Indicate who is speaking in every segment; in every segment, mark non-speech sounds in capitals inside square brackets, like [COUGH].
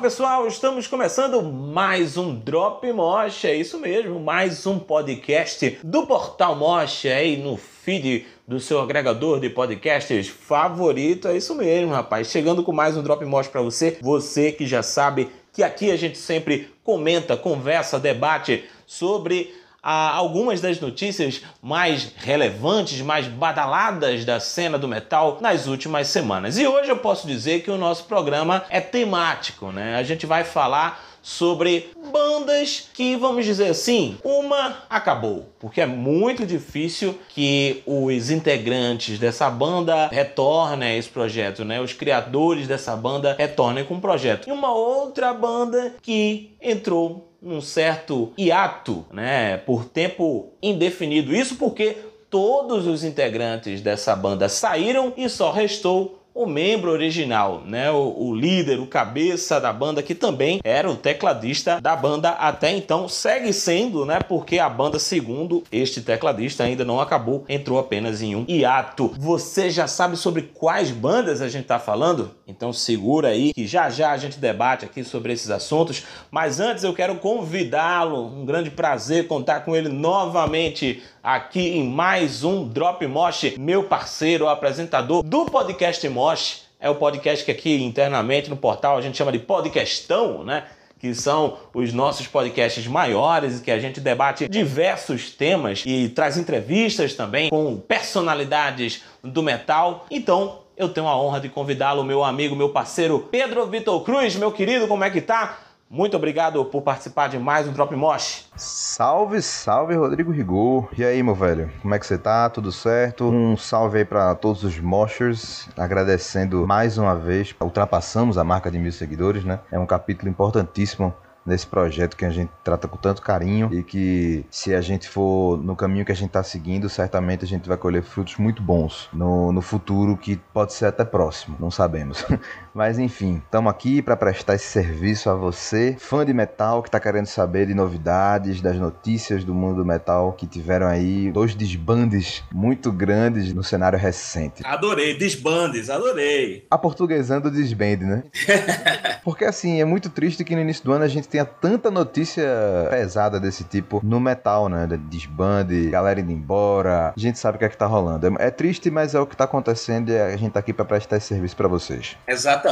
Speaker 1: pessoal, estamos começando mais um Drop Mosh, é isso mesmo, mais um podcast do Portal Mosh aí no feed do seu agregador de podcasts favorito, é isso mesmo, rapaz. Chegando com mais um Drop Mosh para você, você que já sabe que aqui a gente sempre comenta, conversa, debate sobre a algumas das notícias mais relevantes, mais badaladas da cena do metal nas últimas semanas. E hoje eu posso dizer que o nosso programa é temático, né? A gente vai falar sobre bandas que, vamos dizer assim, uma acabou, porque é muito difícil que os integrantes dessa banda retornem a esse projeto, né? Os criadores dessa banda retornem com o projeto. E uma outra banda que entrou um certo hiato, né, por tempo indefinido. Isso porque todos os integrantes dessa banda saíram e só restou o membro original, né? O, o, líder, o cabeça da banda, que também era o tecladista da banda até então, segue sendo, né? Porque a banda, segundo este tecladista, ainda não acabou, entrou apenas em um hiato. Você já sabe sobre quais bandas a gente tá falando? Então segura aí que já já a gente debate aqui sobre esses assuntos. Mas antes eu quero convidá-lo, um grande prazer contar com ele novamente aqui em mais um Drop Mosh, meu parceiro, apresentador do podcast Mosh. É o podcast que aqui internamente no portal a gente chama de podcastão, né? Que são os nossos podcasts maiores e que a gente debate diversos temas e traz entrevistas também com personalidades do metal. Então, eu tenho a honra de convidá-lo, meu amigo, meu parceiro Pedro Vitor Cruz, meu querido, como é que tá? Muito obrigado por participar de mais um Drop Mosh.
Speaker 2: Salve, salve, Rodrigo Rigor. E aí, meu velho? Como é que você tá? Tudo certo? Um salve aí para todos os Moshers. Agradecendo mais uma vez. Ultrapassamos a marca de mil seguidores, né? É um capítulo importantíssimo nesse projeto que a gente trata com tanto carinho e que se a gente for no caminho que a gente está seguindo, certamente a gente vai colher frutos muito bons no, no futuro que pode ser até próximo, não sabemos. [LAUGHS] Mas enfim, estamos aqui para prestar esse serviço a você, fã de metal que está querendo saber de novidades, das notícias do mundo do metal que tiveram aí dois desbandes muito grandes no cenário recente.
Speaker 1: Adorei, desbandes, adorei.
Speaker 2: A portuguesando desbande, né? [LAUGHS] Porque assim, é muito triste que no início do ano a gente tenha tanta notícia pesada desse tipo no metal, né? Desbande, galera indo embora. A gente sabe o que é que tá rolando. É, é triste, mas é o que tá acontecendo e a gente tá aqui para prestar esse serviço para vocês.
Speaker 1: Exatamente.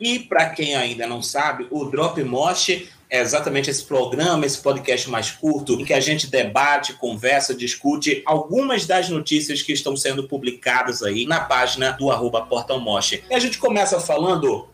Speaker 1: E para quem ainda não sabe, o Drop Mosh é exatamente esse programa, esse podcast mais curto, em que a gente debate, conversa, discute algumas das notícias que estão sendo publicadas aí na página do arroba Portal. E a gente começa falando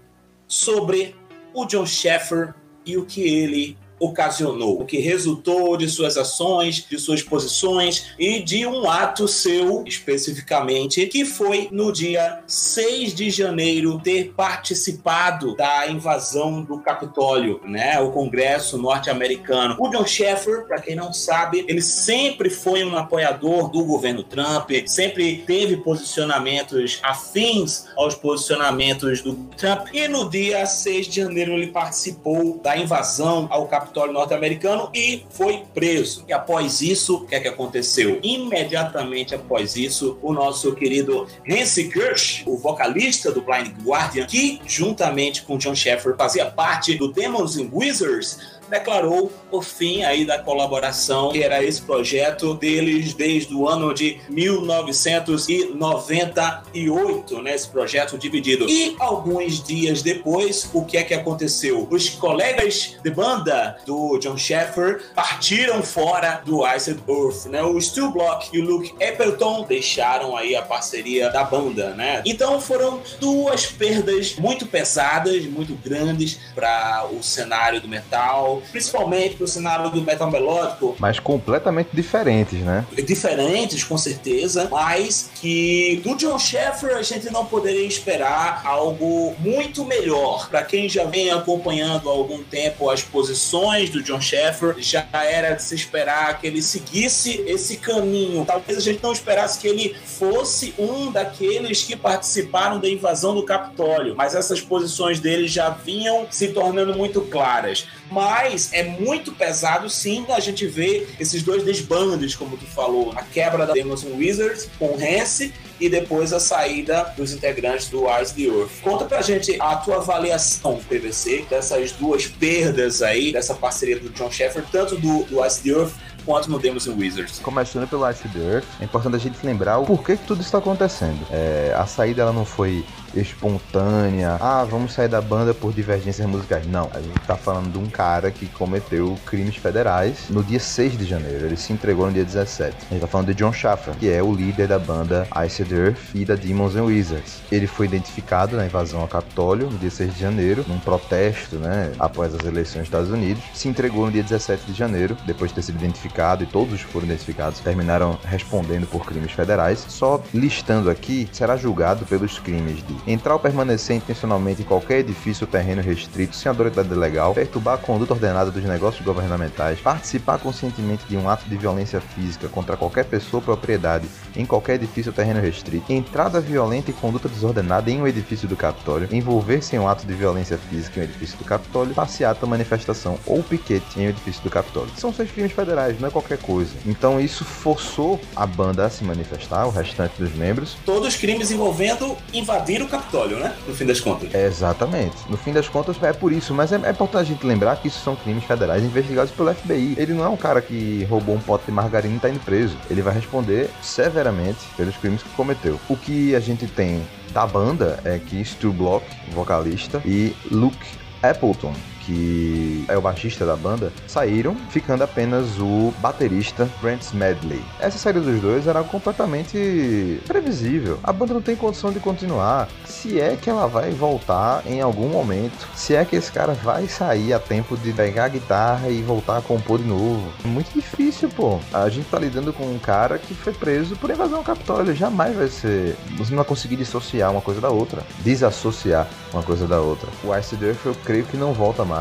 Speaker 1: sobre o John Sheffer e o que ele ocasionou, o que resultou de suas ações, de suas posições e de um ato seu, especificamente, que foi no dia 6 de janeiro ter participado da invasão do Capitólio, né, o Congresso norte-americano. O John Sheffer, para quem não sabe, ele sempre foi um apoiador do governo Trump, sempre teve posicionamentos afins aos posicionamentos do Trump e no dia 6 de janeiro ele participou da invasão ao Capitólio Capitólio norte-americano e foi preso. E após isso, o que é que aconteceu? Imediatamente após isso, o nosso querido Hansi Kirsch, o vocalista do Blind Guardian, que juntamente com John Sheffer fazia parte do Demons and Wizards, declarou o fim aí da colaboração, que era esse projeto deles desde o ano de 1998, né? Esse projeto dividido. E alguns dias depois, o que é que aconteceu? Os colegas de banda do John Sheffer partiram fora do Iced Earth, né? O Stu Block e o Luke Appleton deixaram aí a parceria da banda, né? Então foram duas perdas muito pesadas, muito grandes para o cenário do metal, principalmente pro cenário do metal melódico.
Speaker 2: Mas completamente diferentes, né?
Speaker 1: Diferentes, com certeza, mas que do John Sheffer a gente não poderia esperar algo muito melhor. Para quem já vem acompanhando há algum tempo as posições do John Sheffer, já era de se esperar que ele seguisse esse caminho. Talvez a gente não esperasse que ele fosse um daqueles que participaram da invasão do Capitólio, mas essas posições dele já vinham se tornando muito claras. Mas é muito pesado, sim, a gente vê esses dois desbandes, como tu falou, a quebra da Demons Wizards com o Hance e depois a saída dos integrantes do Ars the Earth. Conta pra gente a tua avaliação, PVC, dessas duas perdas aí, dessa parceria do John Sheffer, tanto do, do Ars the Earth quanto no Demons Wizards.
Speaker 2: Começando pelo Ice the Earth, é importante a gente lembrar o porquê que tudo está acontecendo. É, a saída ela não foi espontânea. Ah, vamos sair da banda por divergências musicais. Não, a gente tá falando de um cara que cometeu crimes federais no dia 6 de janeiro. Ele se entregou no dia 17. A gente tá falando de John Shaffer, que é o líder da banda Ice Earth e da Demons and Wizards. Ele foi identificado na invasão ao Capitólio no dia 6 de janeiro, num protesto, né, após as eleições dos Estados Unidos. Se entregou no dia 17 de janeiro, depois de ter sido identificado e todos foram identificados terminaram respondendo por crimes federais. Só listando aqui, será julgado pelos crimes de entrar ou permanecer intencionalmente em qualquer edifício ou terreno restrito sem autoridade legal, perturbar a conduta ordenada dos negócios governamentais, participar conscientemente de um ato de violência física contra qualquer pessoa ou propriedade em qualquer edifício ou terreno restrito, entrada violenta e conduta desordenada em um edifício do Capitólio, envolver-se em um ato de violência física em um edifício do Capitólio, passeata, manifestação ou piquete em um edifício do Capitólio. São seis crimes federais, não é qualquer coisa. Então isso forçou a banda a se manifestar, o restante dos membros.
Speaker 1: Todos crimes envolvendo invadir o Capitólio, né? No fim das contas.
Speaker 2: É, exatamente. No fim das contas é por isso, mas é, é importante a gente lembrar que isso são crimes federais investigados pelo FBI. Ele não é um cara que roubou um pote de margarina e tá indo preso. Ele vai responder severamente pelos crimes que cometeu. O que a gente tem da banda é que Stu Block, vocalista, e Luke Appleton, que é o baixista da banda, saíram, ficando apenas o baterista Brent Smedley. Essa saída dos dois era completamente previsível. A banda não tem condição de continuar. Se é que ela vai voltar em algum momento, se é que esse cara vai sair a tempo de pegar a guitarra e voltar a compor de novo. É muito difícil, pô. A gente tá lidando com um cara que foi preso por invasão ao Capitólio. Jamais vai ser. Você não vai conseguir dissociar uma coisa da outra. Desassociar uma coisa da outra. O Ice Earth eu creio que não volta mais.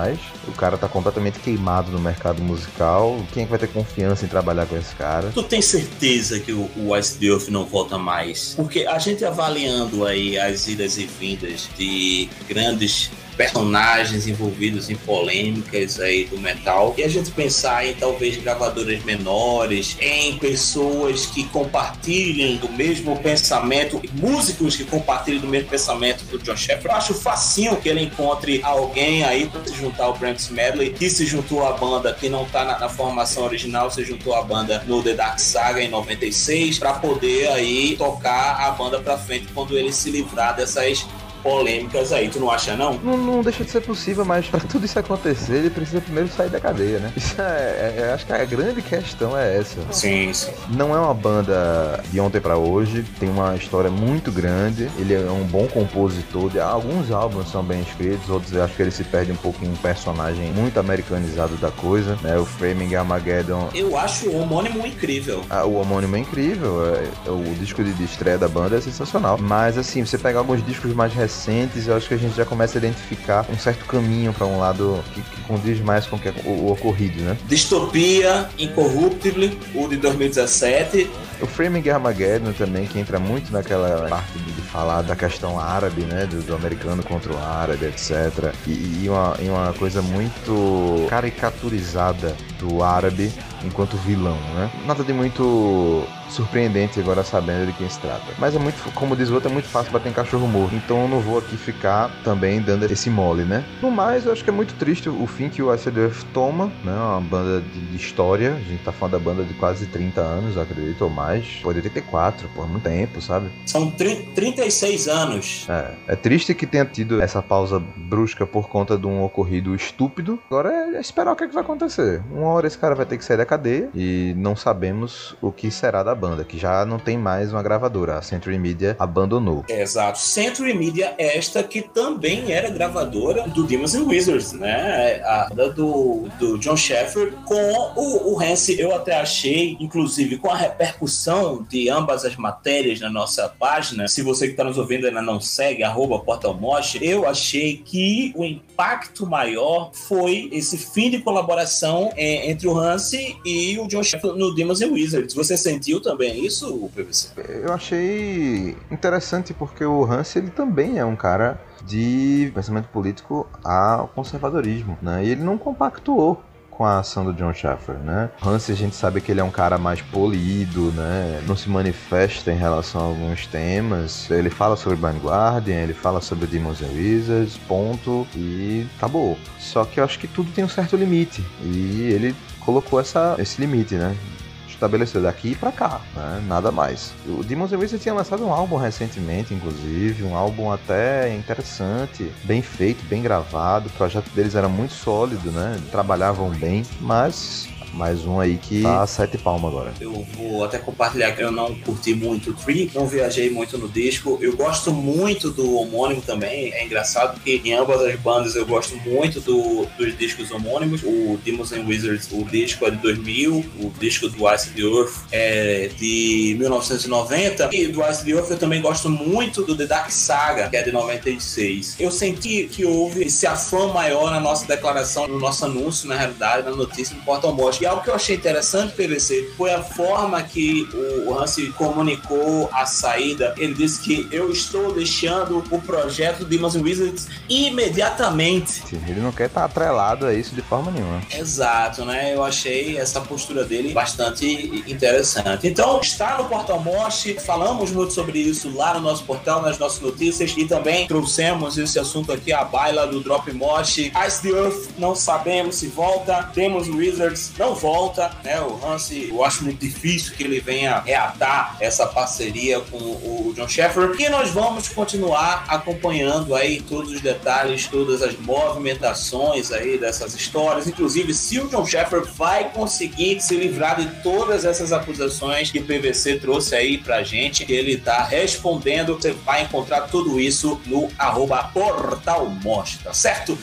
Speaker 2: O cara tá completamente queimado no mercado musical. Quem é que vai ter confiança em trabalhar com esse cara?
Speaker 1: Tu tem certeza que o, Ice Earth não volta mais? Porque a gente avaliando aí as idas e vindas de grandes personagens envolvidos em polêmicas aí do metal. E a gente pensar em talvez gravadoras menores, em pessoas que compartilhem do mesmo pensamento, músicos que compartilhem do mesmo pensamento do John Sheffer. Eu acho facinho que ele encontre alguém aí para se juntar ao Brent Medley, que se juntou à banda, que não tá na, na formação original, se juntou à banda no The Dark Saga em 96, para poder aí tocar a banda para frente quando ele se livrar dessas polêmicas aí, tu não acha não?
Speaker 2: Não, não deixa de ser possível, mas para tudo isso acontecer, ele precisa primeiro sair da cadeia, né? Isso é, é, é, acho que a grande questão é essa.
Speaker 1: Sim, sim.
Speaker 2: Não é uma banda de ontem para hoje, tem uma história muito grande, ele é um bom compositor, alguns álbuns são bem escritos, outros eu acho que ele se perde um pouco em um personagem muito americanizado da coisa, né? O Framing Armageddon.
Speaker 1: Eu acho o homônimo incrível.
Speaker 2: Ah, o homônimo é incrível, é, o disco de estreia da banda é sensacional, mas assim, você pega alguns discos mais recentes recentes, eu acho que a gente já começa a identificar um certo caminho para um lado que, que, condiz mais com o, que, é o, o ocorrido, né?
Speaker 1: Distopia, Incorruptible, o de 2017.
Speaker 2: O Framing Armageddon também, que entra muito naquela parte de, de falar da questão árabe, né? Do, do, americano contra o árabe, etc. E, e, uma, e uma coisa muito caricaturizada do árabe enquanto vilão, né? Nada de muito surpreendente agora sabendo de quem se trata. Mas é muito, como diz o outro, é muito fácil bater em cachorro morto. Então eu não vou aqui ficar também dando esse mole, né? No mais, eu acho que é muito triste o fim que o Earth toma, né? Uma banda de, história. A gente tá falando da banda de quase 30 anos, acredito, ou mais. Pode 84, por muito tempo, sabe?
Speaker 1: São 36 anos.
Speaker 2: É. É triste que tenha tido essa pausa brusca por conta de um ocorrido estúpido. Agora é esperar o que, é que vai acontecer. Uma hora esse cara vai ter que sair da cadeia e não sabemos o que será da banda, que já não tem mais uma gravadora. A Century Media abandonou.
Speaker 1: É, exato. Century Media, esta que também era gravadora do Demons and Wizards, né? A do, do John Sheffer com o, o. Eu até achei, inclusive, com a repercussão de ambas as matérias na nossa página. Se você que está nos ouvindo ainda não segue, arroba Portalmoche, eu achei que o impacto maior foi esse fim de colaboração é, entre o Hansi e o John Sheffield no Demons and Wizards. Você sentiu também isso, PVC?
Speaker 2: Eu achei interessante porque o Hansi ele também é um cara de pensamento político ao conservadorismo, né? E ele não compactuou com a ação do John Schaffer, né? Hans a gente sabe que ele é um cara mais polido, né? Não se manifesta em relação a alguns temas. Ele fala sobre Blind ele fala sobre Demons and Wizards, ponto, e acabou. Só que eu acho que tudo tem um certo limite. E ele colocou essa, esse limite, né? Estabeleceu daqui para cá, né? nada mais. O and Wizards tinha lançado um álbum recentemente, inclusive, um álbum até interessante, bem feito, bem gravado. O projeto deles era muito sólido, né? Trabalhavam bem, mas mais um aí que tá sete palmas agora.
Speaker 1: Eu vou até compartilhar que eu não curti muito o Tree, não viajei muito no disco. Eu gosto muito do homônimo também. É engraçado que em ambas as bandas eu gosto muito do, dos discos homônimos. O Demons and Wizards, o disco é de 2000, o disco do Ice the Earth é de 1990. E do Ice the Earth eu também gosto muito do The Dark Saga, que é de 96. Eu senti que houve esse afã maior na nossa declaração, no nosso anúncio, na realidade, na notícia do Portal Mostra e algo que eu achei interessante, PVC, foi a forma que o Hansi comunicou a saída. Ele disse que eu estou deixando o projeto Demons Wizards imediatamente.
Speaker 2: Ele não quer estar atrelado a isso de forma nenhuma.
Speaker 1: Exato, né? Eu achei essa postura dele bastante interessante. Então, está no Portal Mosh, falamos muito sobre isso lá no nosso portal, nas nossas notícias, e também trouxemos esse assunto aqui, a baila do Drop Mosh. Ice the Earth, não sabemos se volta. Demons Wizards, não volta, né? O Hansi, eu acho muito difícil que ele venha reatar essa parceria com o John Sheffer. E nós vamos continuar acompanhando aí todos os detalhes, todas as movimentações aí dessas histórias, inclusive se o John Sheffer vai conseguir se livrar de todas essas acusações que o PVC trouxe aí pra gente, ele tá respondendo. Você vai encontrar tudo isso no arroba Portal certo?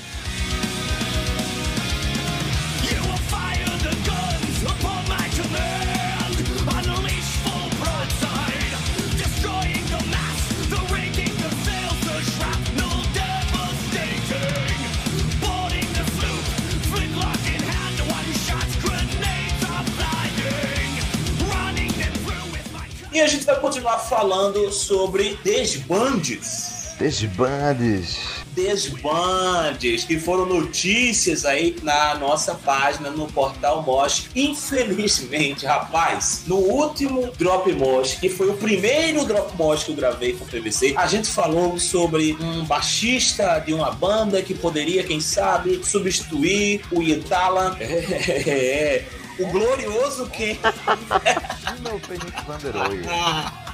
Speaker 1: Falando sobre desbandes.
Speaker 2: Desbandes
Speaker 1: desbandes, que foram notícias aí na nossa página no portal Mosh. Infelizmente, rapaz, no último Drop Mosh, que foi o primeiro Drop Mosh que eu gravei com o PVC, a gente falou sobre um baixista de uma banda que poderia, quem sabe, substituir o Yetala. [LAUGHS] É, o glorioso que.
Speaker 2: Schimmelpenninck van der [LAUGHS]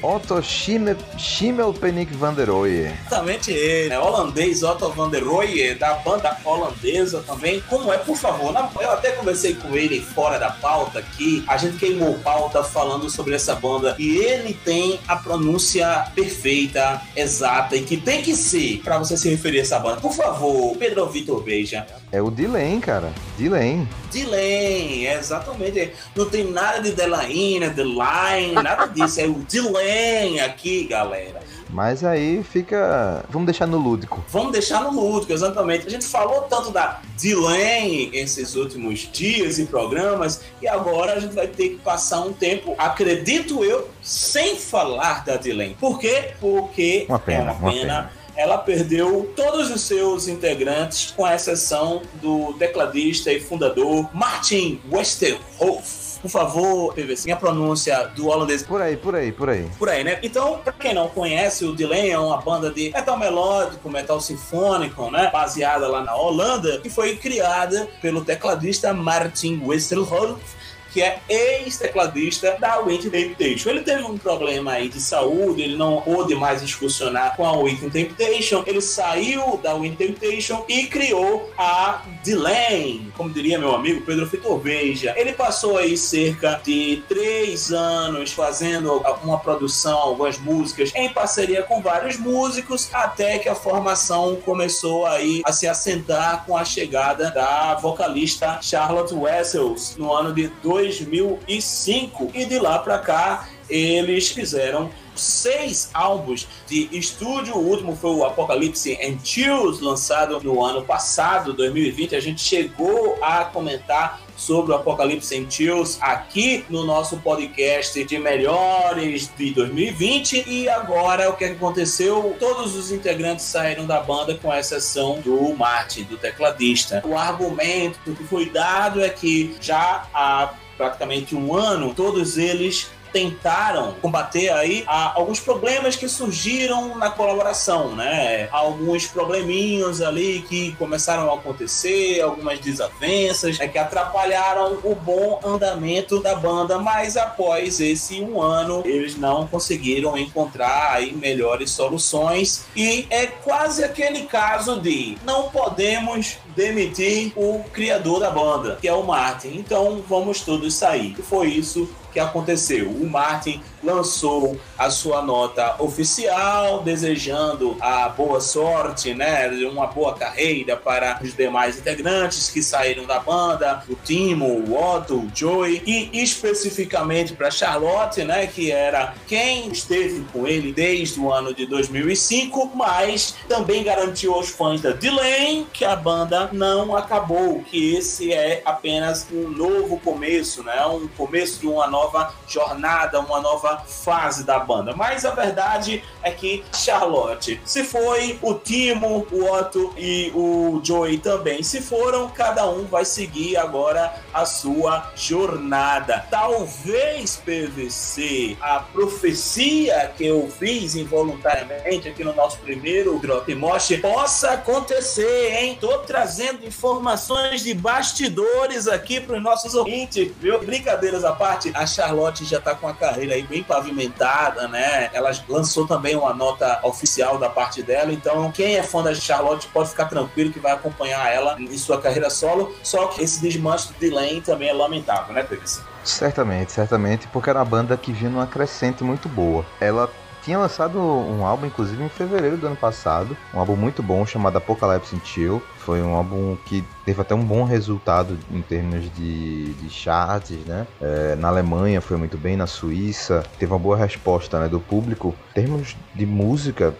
Speaker 2: Otto Schimmelpenninck van der Rohe.
Speaker 1: Exatamente ele, né? Holandês Otto van der Rohe, da banda holandesa também. Como é, por favor, eu até conversei com ele fora da pauta aqui. A gente queimou pauta falando sobre essa banda e ele tem a pronúncia perfeita, exata e que tem que ser para você se referir a essa banda. Por favor, Pedro Vitor Beija.
Speaker 2: É o Dylan, cara. Dylan.
Speaker 1: Dylan, exatamente. Não tem nada de Delaine, Deline, nada disso. É o Dylan aqui, galera.
Speaker 2: Mas aí fica. Vamos deixar no lúdico.
Speaker 1: Vamos deixar no lúdico, exatamente. A gente falou tanto da Dylan esses últimos dias e programas, e agora a gente vai ter que passar um tempo, acredito eu, sem falar da Dylan. Por quê? Porque
Speaker 2: uma pena,
Speaker 1: é uma,
Speaker 2: uma
Speaker 1: pena.
Speaker 2: pena
Speaker 1: ela perdeu todos os seus integrantes, com exceção do tecladista e fundador Martin Westerhoff. Por favor, PVC, a pronúncia do holandês.
Speaker 2: Por aí, por aí, por aí.
Speaker 1: Por aí, né? Então, pra quem não conhece, o Dylan é uma banda de metal melódico, metal sinfônico, né? Baseada lá na Holanda, que foi criada pelo tecladista Martin Westerhoff que é ex-tecladista da Wind Temptation. Ele teve um problema aí de saúde, ele não pôde mais excursionar com a Wind Temptation, ele saiu da Wind Temptation e criou a Dylan, como diria meu amigo Pedro Fitor Beija. Ele passou aí cerca de três anos fazendo uma produção, algumas músicas, em parceria com vários músicos, até que a formação começou aí a se assentar com a chegada da vocalista Charlotte Wessels no ano de 2005 e de lá para cá eles fizeram seis álbuns de estúdio. O último foi o Apocalypse and Chills, lançado no ano passado, 2020. A gente chegou a comentar sobre o Apocalipse and Chills aqui no nosso podcast de melhores de 2020 e agora o que aconteceu? Todos os integrantes saíram da banda com exceção do Martin, do tecladista. O argumento que foi dado é que já há praticamente um ano todos eles tentaram combater aí alguns problemas que surgiram na colaboração, né? Alguns probleminhos ali que começaram a acontecer, algumas desavenças, é que atrapalharam o bom andamento da banda, mas após esse um ano eles não conseguiram encontrar aí melhores soluções e é quase aquele caso de não podemos demitir o criador da banda, que é o Martin. Então vamos todos sair. E foi isso que aconteceu. O Martin lançou a sua nota oficial, desejando a boa sorte, né, uma boa carreira para os demais integrantes que saíram da banda, o Timo, o Otto, o Joey e especificamente para Charlotte, né, que era quem esteve com ele desde o ano de 2005, mas também garantiu aos fãs da Delane que a banda não acabou, que esse é apenas um novo começo, né, um começo de uma nova jornada, uma nova nova fase da banda. Mas a verdade é que Charlotte se foi, o Timo, o Otto e o Joey também se foram, cada um vai seguir agora a sua jornada. Talvez PVC, a profecia que eu fiz involuntariamente aqui no nosso primeiro Drop Mosh possa acontecer, hein? Tô trazendo informações de bastidores aqui para os nossos ouvintes, viu? Brincadeiras à parte, a Charlotte já tá com a carreira aí bem pavimentada, né? Ela lançou também uma nota oficial da parte dela, então quem é fã da Charlotte pode ficar tranquilo que vai acompanhar ela em sua carreira solo. Só que esse desmanche de Lane também é lamentável, né, Pedro?
Speaker 2: Certamente, certamente, porque era uma banda que vinha numa crescente muito boa. Ela tinha lançado um álbum, inclusive, em fevereiro do ano passado, um álbum muito bom chamado Apocalypse in Chill. Foi um álbum que teve até um bom resultado em termos de, de charts, né? É, na Alemanha foi muito bem, na Suíça teve uma boa resposta né, do público. Em termos de música,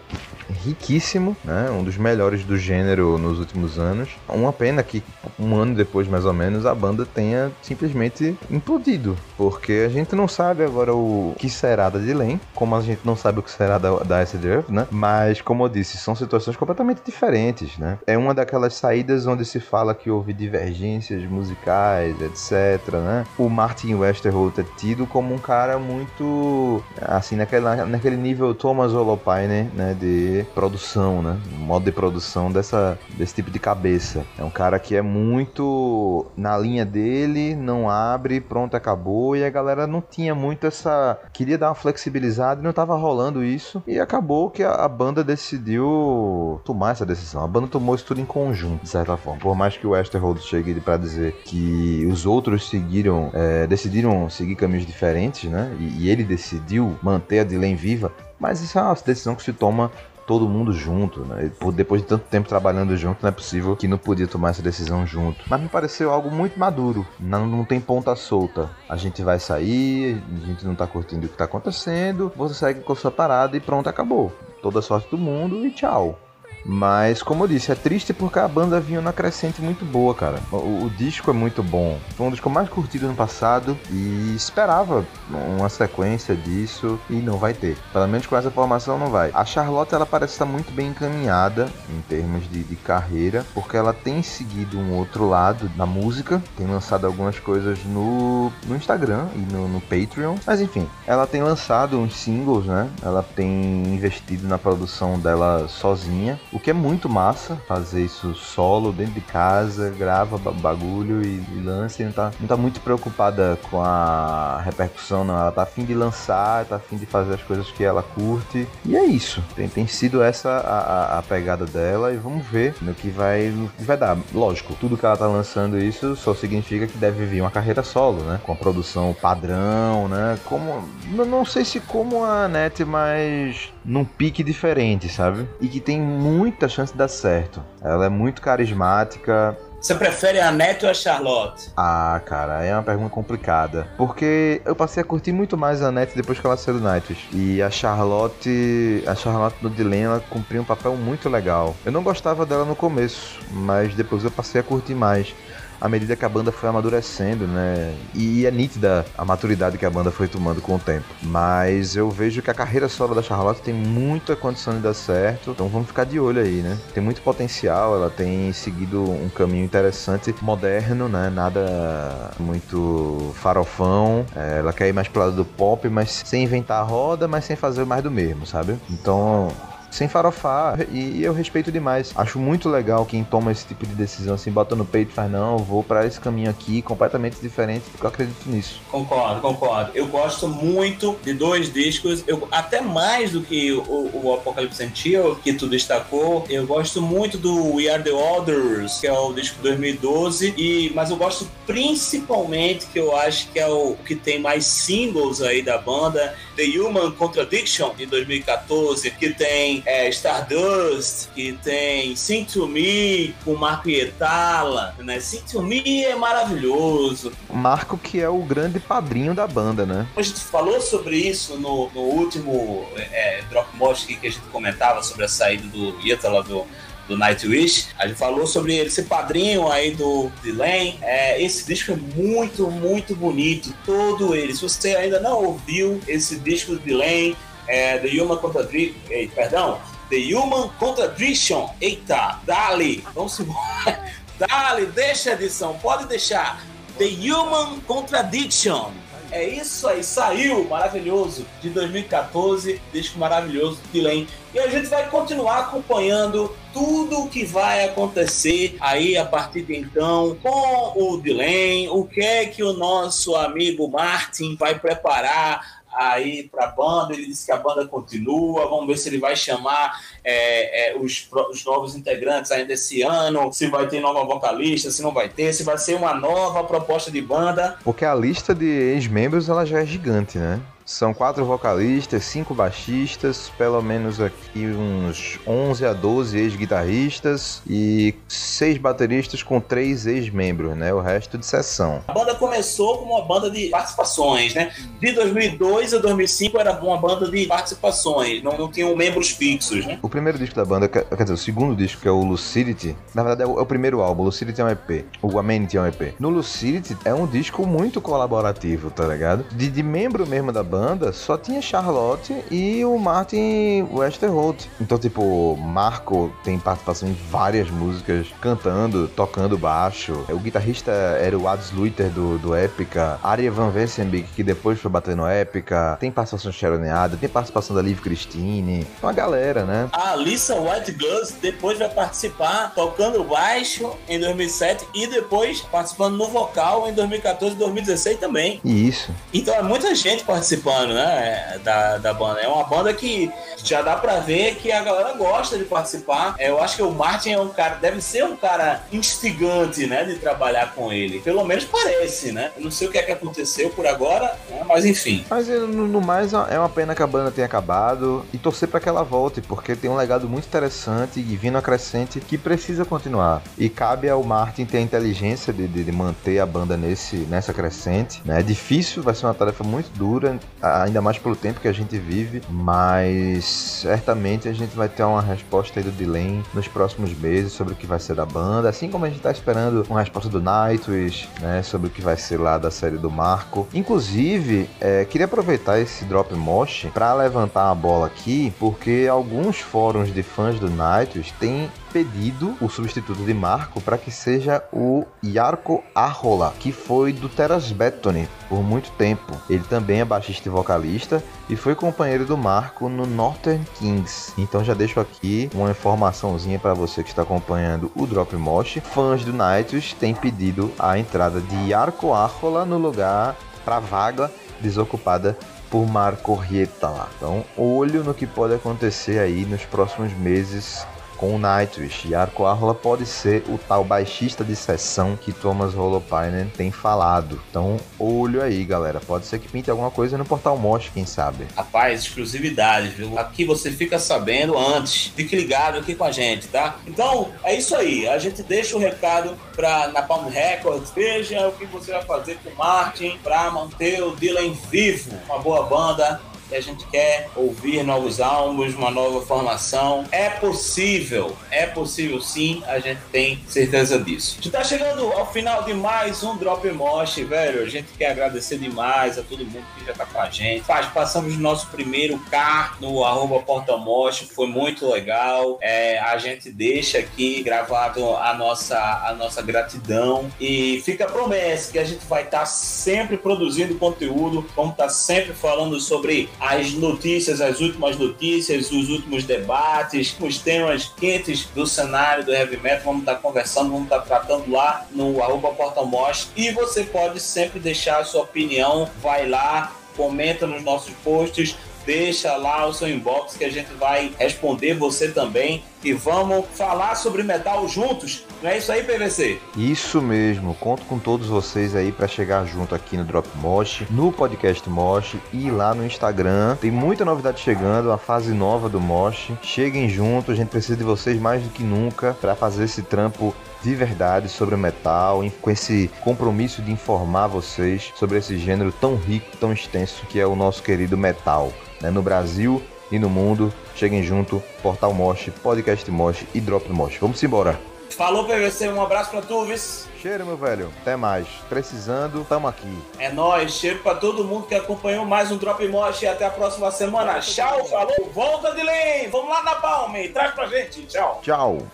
Speaker 2: riquíssimo, né? Um dos melhores do gênero nos últimos anos. Uma pena que um ano depois, mais ou menos, a banda tenha simplesmente implodido, porque a gente não sabe agora o que será da Dylan, como a gente não sabe o que será da, da Acid né? Mas, como eu disse, são situações completamente diferentes, né? É uma daquelas saídas onde se fala que houve divergências musicais, etc, né? O Martin Westerholt é tido como um cara muito, assim, naquele, naquele nível Thomas Holopainen, né? De produção, né? modo de produção dessa, desse tipo de cabeça. É um cara que é muito na linha dele, não abre, pronto, acabou, e a galera não tinha muito essa... Queria dar uma flexibilizada e não tava rolando isso, e acabou que a, a banda decidiu tomar essa decisão. A banda tomou isso tudo em conjunto conjunto, de certa forma. Por mais que o Westerhold chegue para dizer que os outros seguiram, é, decidiram seguir caminhos diferentes, né? E, e ele decidiu manter a Dylan viva, mas isso é uma decisão que se toma todo mundo junto, né? Depois de tanto tempo trabalhando junto, não é possível que não podia tomar essa decisão junto. Mas me pareceu algo muito maduro. Não, não tem ponta solta. A gente vai sair, a gente não tá curtindo o que tá acontecendo, você segue com a sua parada e pronto, acabou. Toda a sorte do mundo e tchau. Mas, como eu disse, é triste porque a banda vinha na crescente muito boa, cara. O, o, disco é muito bom. Foi um dos mais curti do ano passado e esperava uma sequência disso e não vai ter. Pelo menos com essa formação não vai. A Charlotte, ela parece estar muito bem encaminhada em termos de, de carreira, porque ela tem seguido um outro lado na música, tem lançado algumas coisas no, no Instagram e no, no Patreon. Mas enfim, ela tem lançado uns singles, né? Ela tem investido na produção dela sozinha o que é muito massa, fazer isso solo, dentro de casa, grava bagulho e, e lança. E não tá, não tá muito preocupada com a repercussão, não. Ela tá afim de lançar, tá afim de fazer as coisas que ela curte. E é isso. Tem, tem sido essa a, a, a pegada dela e vamos ver no que vai, que vai dar. Lógico, tudo que ela tá lançando isso só significa que deve vir uma carreira solo, né? Com a produção padrão, né? Como. Não sei se como a Net, mas num pique diferente, sabe? E que tem muita chance de dar certo. Ela é muito carismática,
Speaker 1: Você prefere a Neto ou a Charlotte?
Speaker 2: Ah, cara, é uma pergunta complicada. Porque eu passei a curtir muito mais a Neto depois que ela saiu do Nightwish. E a Charlotte. A Charlotte do Dylan, ela cumpriu um papel muito legal. Eu não gostava dela no começo, mas depois eu passei a curtir mais à medida que a banda foi amadurecendo, né? E é nítida a maturidade que a banda foi tomando com o tempo. Mas eu vejo que a carreira solo da Charlotte tem muita condição de dar certo, então vamos ficar de olho aí, né? Tem muito potencial, ela tem seguido um caminho interessante, moderno, né? Nada muito farofão. É, ela quer ir mais pro lado do pop, mas sem inventar a roda, mas sem fazer mais do mesmo, sabe? Então sem farofar. E eu respeito demais. Acho muito legal quem toma esse tipo de decisão, assim, bota no peito e faz, não, vou para esse caminho aqui, completamente diferente, porque eu acredito nisso.
Speaker 1: Concordo, concordo. Eu gosto muito de dois discos, eu, até mais do que o, o Apocalipse Until, que tu destacou. Eu gosto muito do We Are The Others, que é o disco 2012, e, mas eu gosto principalmente, que eu acho que é o que tem mais singles aí da banda, The Human Contradiction, de 2014, que tem é, Stardust, que tem Sing to Me com Marco Ietala, né? Sing to Me é maravilhoso.
Speaker 2: Marco que é o grande padrinho da banda, né?
Speaker 1: A gente falou sobre isso no, no último é, Drop Mosh que a gente comentava sobre a saída do Ietala do do Nightwish. A gente falou sobre esse padrinho aí do Dylan. É, esse disco é muito, muito bonito, todo ele. Se você ainda não ouviu esse disco do Dylan, é, The Human Contradiction, perdão, The Human Contradiction, eita, dali, vamos embora, [LAUGHS] dali, deixa a edição, pode deixar, The Human Contradiction, é isso aí, saiu, maravilhoso, de 2014, disco maravilhoso, Dylan. E a gente vai continuar acompanhando tudo o que vai acontecer aí a partir de então com o Dylan, o que é que o nosso amigo Martin vai preparar aí para a banda. Ele disse que a banda continua. Vamos ver se ele vai chamar é, é, os, os, novos integrantes ainda esse ano, se vai ter nova vocalista, se não vai ter, se vai ser uma nova proposta de banda.
Speaker 2: Porque a lista de ex-membros ela já é gigante, né? São quatro vocalistas, cinco baixistas, pelo menos aqui uns 11 a 12 ex-guitarristas e seis bateristas com três ex-membros, né? O resto de sessão.
Speaker 1: A banda começou como uma banda de participações, né? De 2002 a 2005 era uma banda de participações, não, não tinham membros fixos, né?
Speaker 2: O primeiro disco da banda, quer dizer, o segundo disco, que é o Lucidity, na verdade é o, é o primeiro álbum, o Lucidity é um EP, o Amenity é um EP. No Lucidity é um disco muito colaborativo, tá ligado? De, de membro mesmo da banda banda só tinha Charlotte e o Martin Westerholt. Então, tipo, Marco tem participação em várias músicas, cantando, tocando baixo. O guitarrista era o Ads Luiter do, do Epica. Aria Van Vessenbeek, que depois foi bater no Epica. Tem participação de Sharoneada, tem participação da Liv Christine. Uma galera, né?
Speaker 1: A Alissa White depois vai participar tocando baixo em 2007 e depois participando no vocal em 2014 e 2016 também.
Speaker 2: Isso.
Speaker 1: Então é muita gente participando né? Da, da banda. É uma banda que já dá pra ver que a galera gosta de participar. É, eu acho que o Martin é um cara, deve ser um cara instigante, né? De trabalhar com ele. Pelo menos parece, né? Eu não sei o que é que aconteceu por agora, né, mas enfim.
Speaker 2: Mas no, no mais é uma pena que a banda tenha acabado e torcer para que ela volte, porque tem um legado muito interessante e vindo a crescente que precisa continuar. E cabe ao Martin ter a inteligência de, de, de manter a banda nesse, nessa crescente. Né? É difícil, vai ser uma tarefa muito dura, ainda mais pelo tempo que a gente vive, mas certamente a gente vai ter uma resposta aí do Dylan nos próximos meses sobre o que vai ser da banda, assim como a gente tá esperando uma resposta do Nightwish, né, sobre o que vai ser lá da série do Marco. Inclusive, é, queria aproveitar esse Drop Mosh para levantar a bola aqui, porque alguns fóruns de fãs do Nightwish têm pedido o substituto de Marco para que seja o Yarko Arrola, que foi do Teras Bettoni por muito tempo. Ele também é baixista e vocalista e foi companheiro do Marco no Northern Kings. Então já deixo aqui uma informaçãozinha para você que está acompanhando o Drop Mosh. Fãs do Nightwish têm pedido a entrada de Yarko Arrola no lugar para vaga desocupada por Marco Rieta lá. Então, olho no que pode acontecer aí nos próximos meses com o Nightwish. E Arco Arrola pode ser o tal baixista de sessão que Thomas Holopainen tem falado. Então, olho aí, galera. Pode ser que pinte alguma coisa no Portal Mosh, quem sabe.
Speaker 1: Rapaz, exclusividade, viu? Aqui você fica sabendo antes. Fique ligado aqui com a gente, tá? Então, é isso aí. A gente deixa o recado pra Napalm Records. Veja o que você vai fazer com o Martin pra manter o Dylan vivo. Uma boa banda e a gente quer ouvir novos álbuns, uma nova formação. É possível, é possível sim, a gente tem certeza disso. A gente tá chegando ao final de mais um Drop Mosh, velho. A gente quer agradecer demais a todo mundo que já tá com a gente. Paz, passamos o nosso primeiro car no arroba Portamosh, foi muito legal. É, a gente deixa aqui gravado a nossa, a nossa gratidão e fica a promessa que a gente vai estar tá sempre produzindo conteúdo, vamos estar tá sempre falando sobre as notícias, as últimas notícias, os últimos debates, os temas quentes do cenário do heavy metal. Vamos estar conversando, vamos estar tratando lá no arroba Portamosh. E você pode sempre deixar a sua opinião, vai lá, comenta nos nossos posts, deixa lá o seu inbox que a gente vai responder você também e vamos falar sobre metal juntos. Não é isso aí, PVC?
Speaker 2: Isso mesmo. Conto com todos vocês aí para chegar junto aqui no Drop Mosh, no podcast Mosh e lá no Instagram. Tem muita novidade chegando, a fase nova do Mosh. Cheguem junto, a gente precisa de vocês mais do que nunca para fazer esse trampo de verdade sobre metal, com esse compromisso de informar vocês sobre esse gênero tão rico, tão extenso que é o nosso querido metal. Né? No Brasil e no mundo, cheguem junto, Portal Mosh, Podcast Mosh e Drop Mosh. Vamos embora!
Speaker 1: Falou, PVC, um abraço pra tu, Vis.
Speaker 2: Cheiro, meu velho. Até mais. Precisando, tamo aqui.
Speaker 1: É nóis. Cheiro pra todo mundo que acompanhou mais um Drop Mosh até a próxima semana. Tchau, falou. Volta de lei. Vamos lá na Palme. Traz pra gente. Tchau.
Speaker 2: Tchau.